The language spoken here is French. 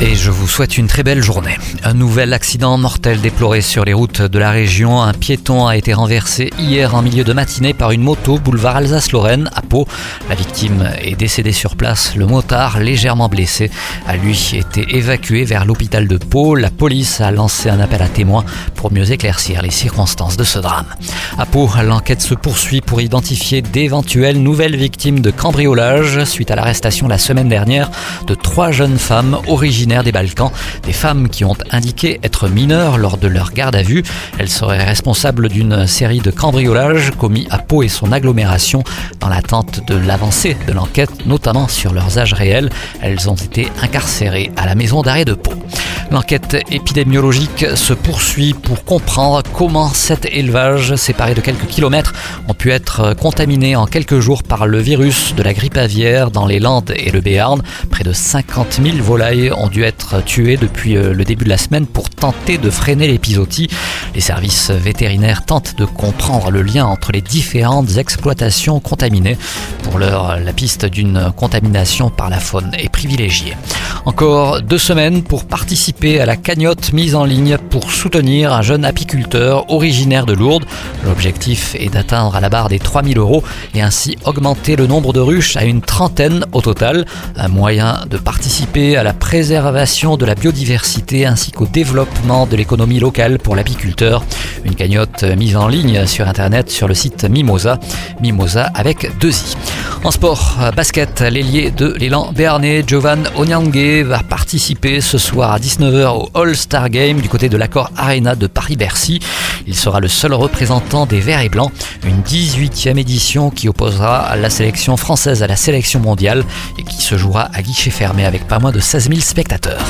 Et je vous souhaite une très belle journée. Un nouvel accident mortel déploré sur les routes de la région. Un piéton a été renversé hier en milieu de matinée par une moto boulevard Alsace-Lorraine à Pau. La victime est décédée sur place. Le motard, légèrement blessé, a lui été évacué vers l'hôpital de Pau. La police a lancé un appel à témoins pour mieux éclaircir les circonstances de ce drame. À Pau, l'enquête se poursuit pour identifier d'éventuelles nouvelles victimes de cambriolage suite à l'arrestation la semaine dernière de trois jeunes femmes originaires des Balkans, des femmes qui ont indiqué être mineures lors de leur garde à vue. Elles seraient responsables d'une série de cambriolages commis à Pau et son agglomération dans l'attente de l'avancée de l'enquête, notamment sur leurs âges réels. Elles ont été incarcérées à la maison d'arrêt de Pau. L'enquête épidémiologique se poursuit pour comprendre comment cet élevage, séparé de quelques kilomètres, ont pu être contaminés en quelques jours par le virus de la grippe aviaire dans les Landes et le Béarn. Près de 50 000 volailles ont dû être tuées depuis euh, le début de la semaine pour tenter de freiner l'épisodie. Les services vétérinaires tentent de comprendre le lien entre les différentes exploitations contaminées. Pour l'heure, la piste d'une contamination par la faune est privilégiée. Encore deux semaines pour à la cagnotte mise en ligne pour soutenir un jeune apiculteur originaire de Lourdes. L'objectif est d'atteindre à la barre des 3000 euros et ainsi augmenter le nombre de ruches à une trentaine au total. Un moyen de participer à la préservation de la biodiversité ainsi qu'au développement de l'économie locale pour l'apiculteur. Une cagnotte mise en ligne sur internet sur le site Mimosa. Mimosa avec deux i. En sport, basket, l'ailier de l'élan béarnais, Jovan Onyangue, va participer ce soir à 19h au All-Star Game du côté de l'accord Arena de Paris-Bercy. Il sera le seul représentant des Verts et Blancs, une 18e édition qui opposera la sélection française à la sélection mondiale et qui se jouera à guichet fermé avec pas moins de 16 000 spectateurs.